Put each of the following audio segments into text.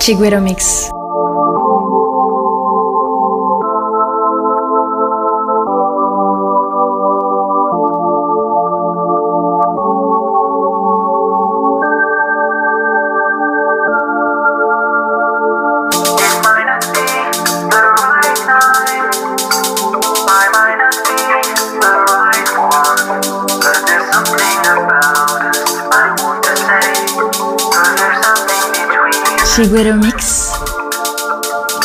Chiguero Mix. Chiguero Mix.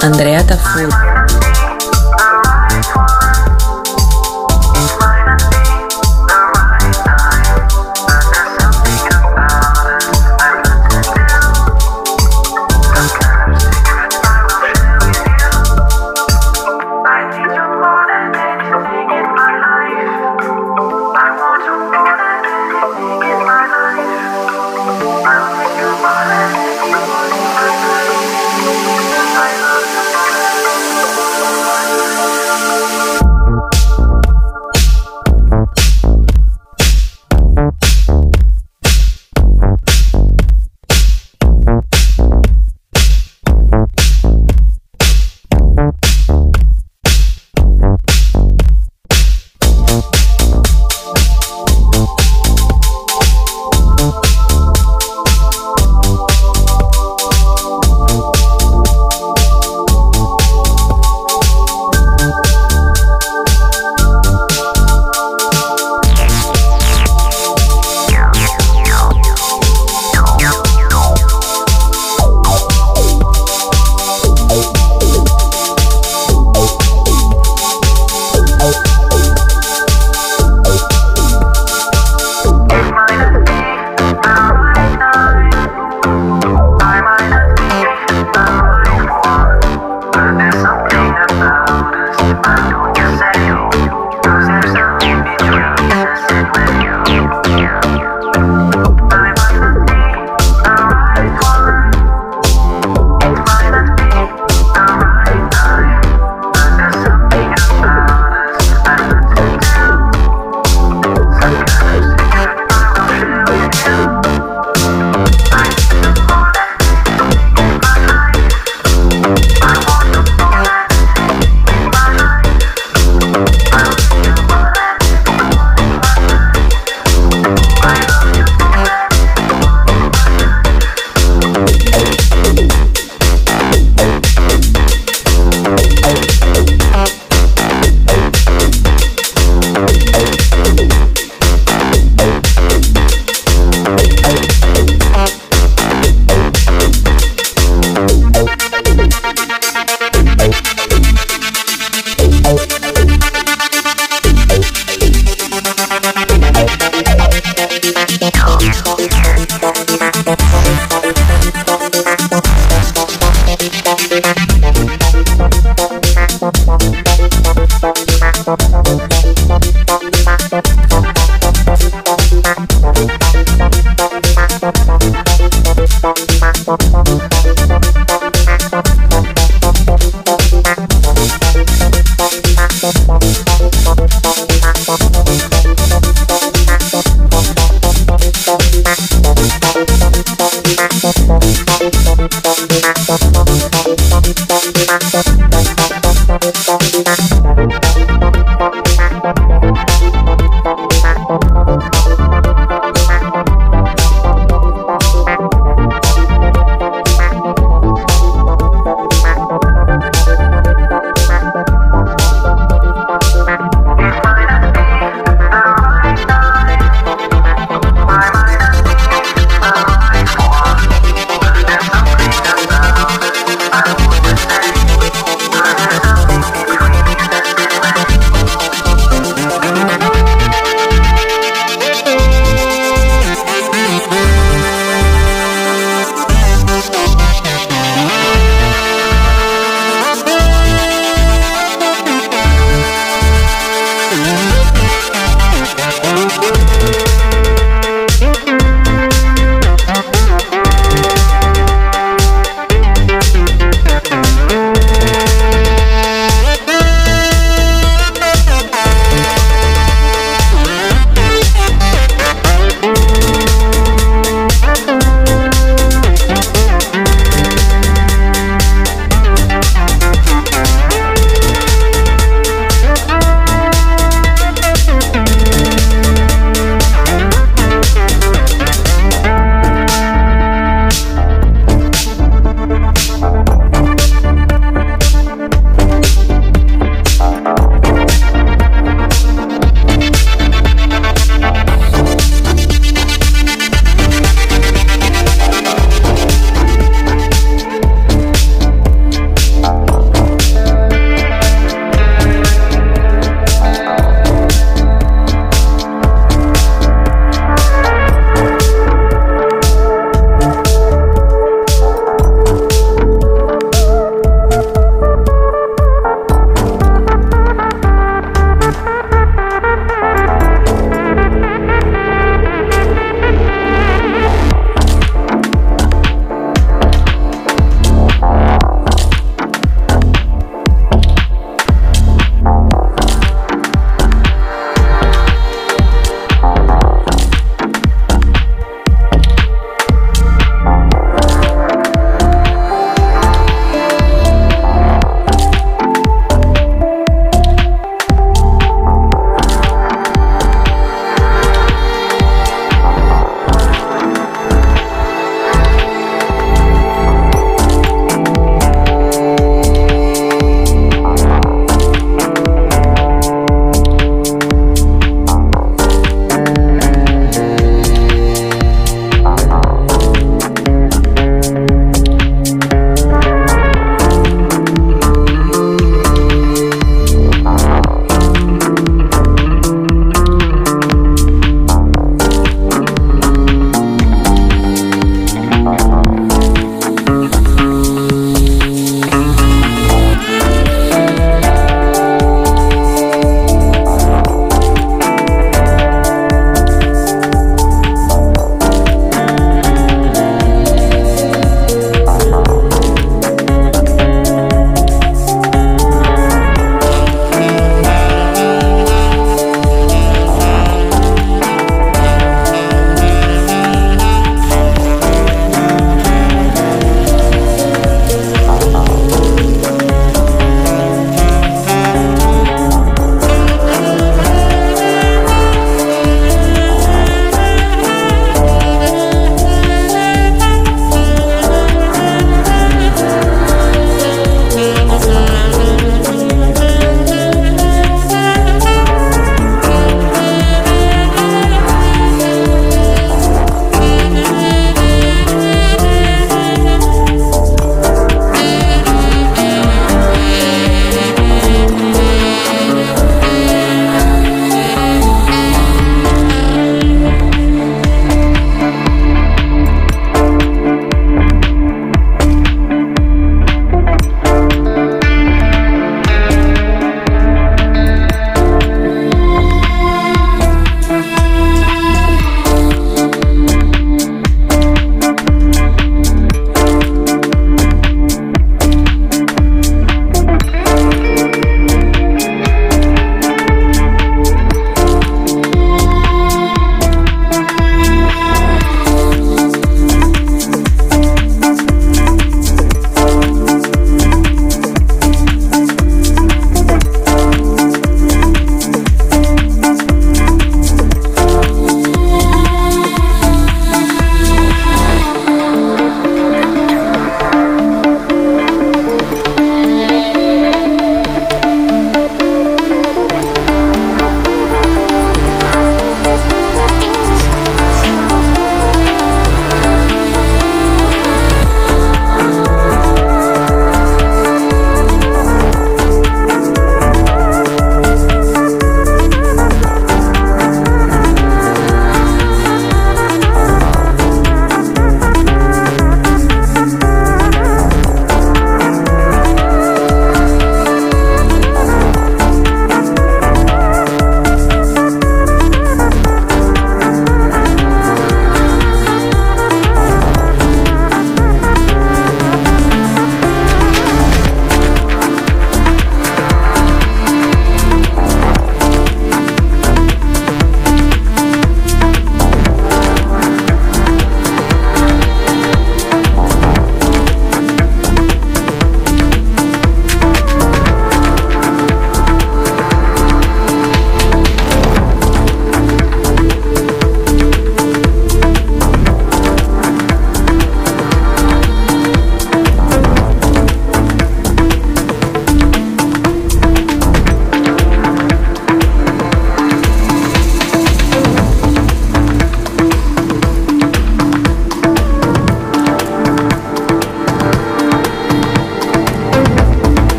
Andrea Tafur.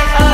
I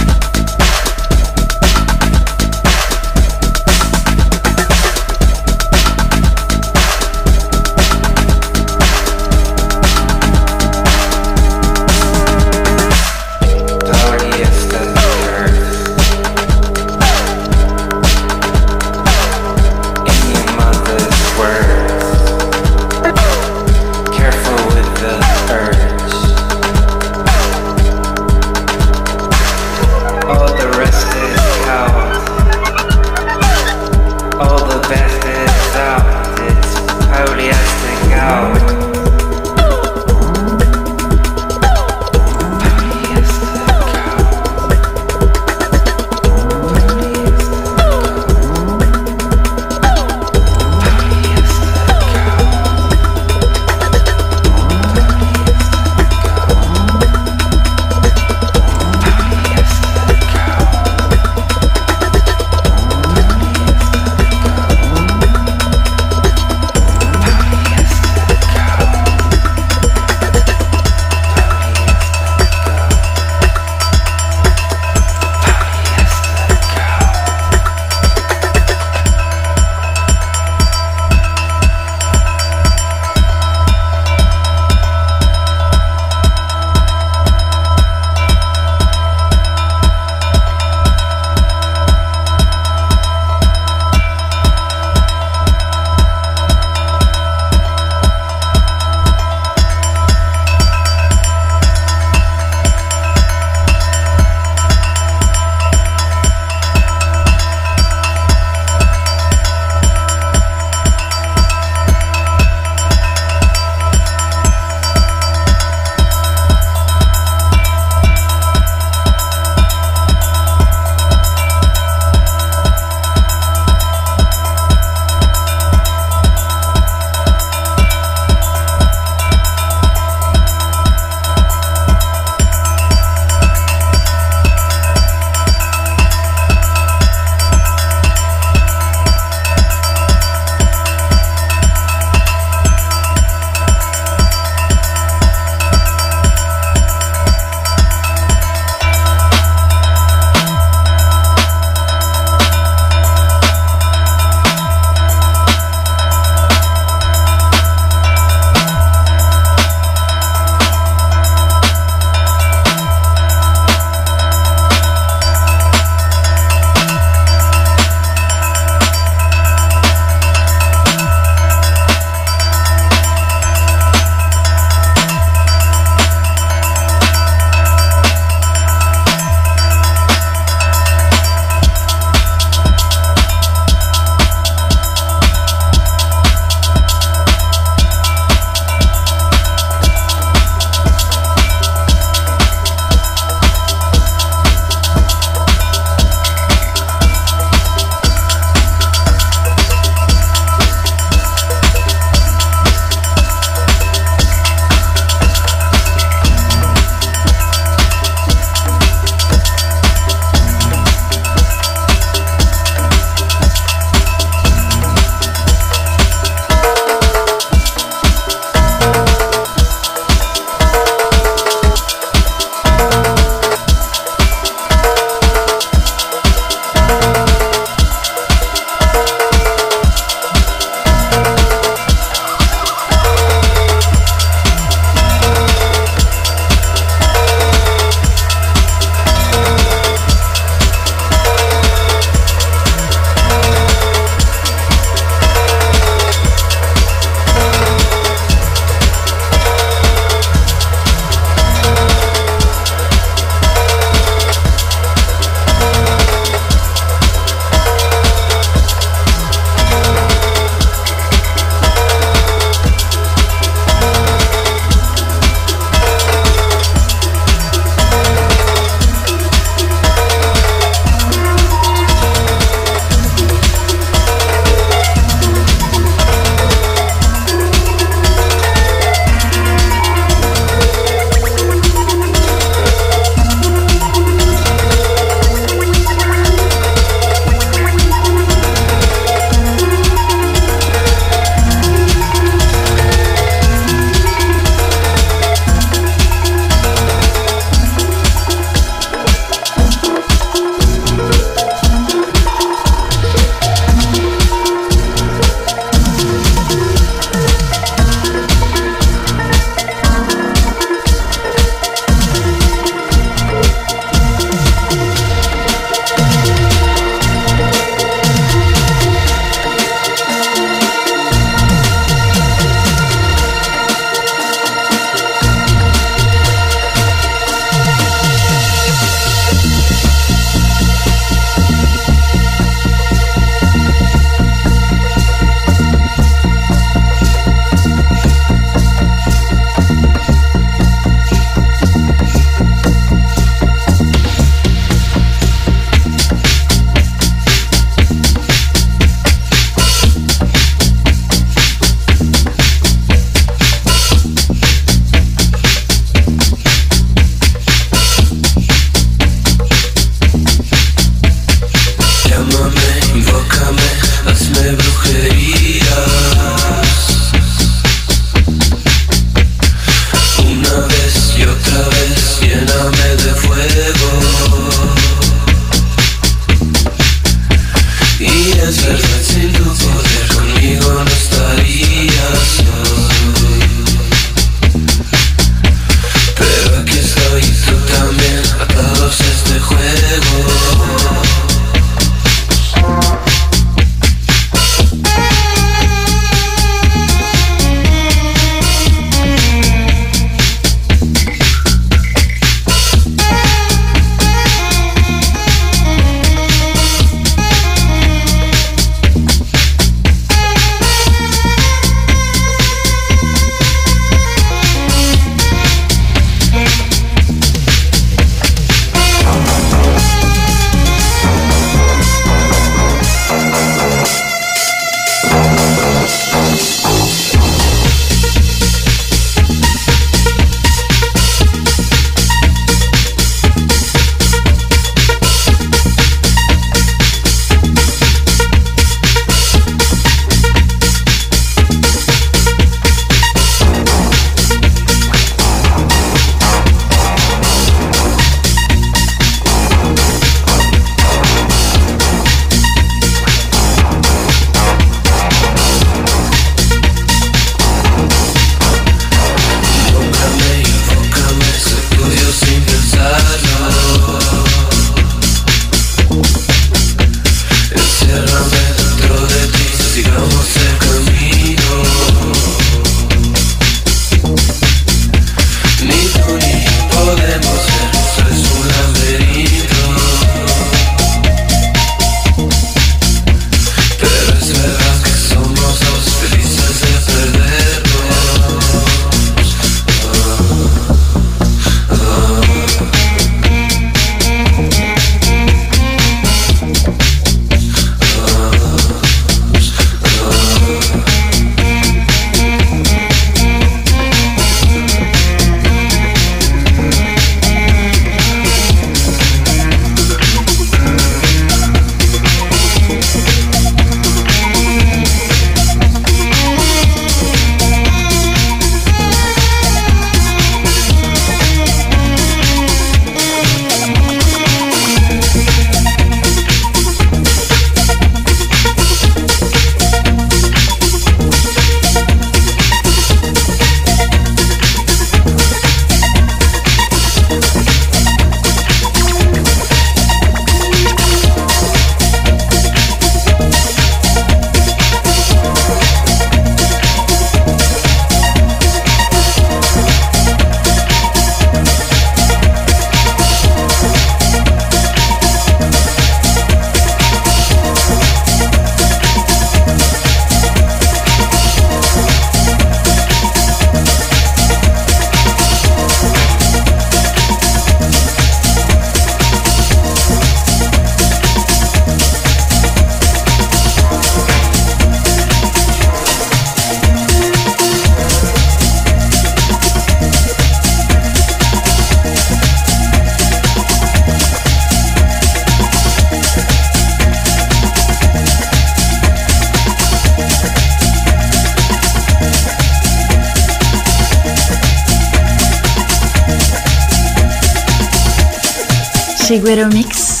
Chiguero Mix.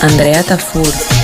Andrea Tafur.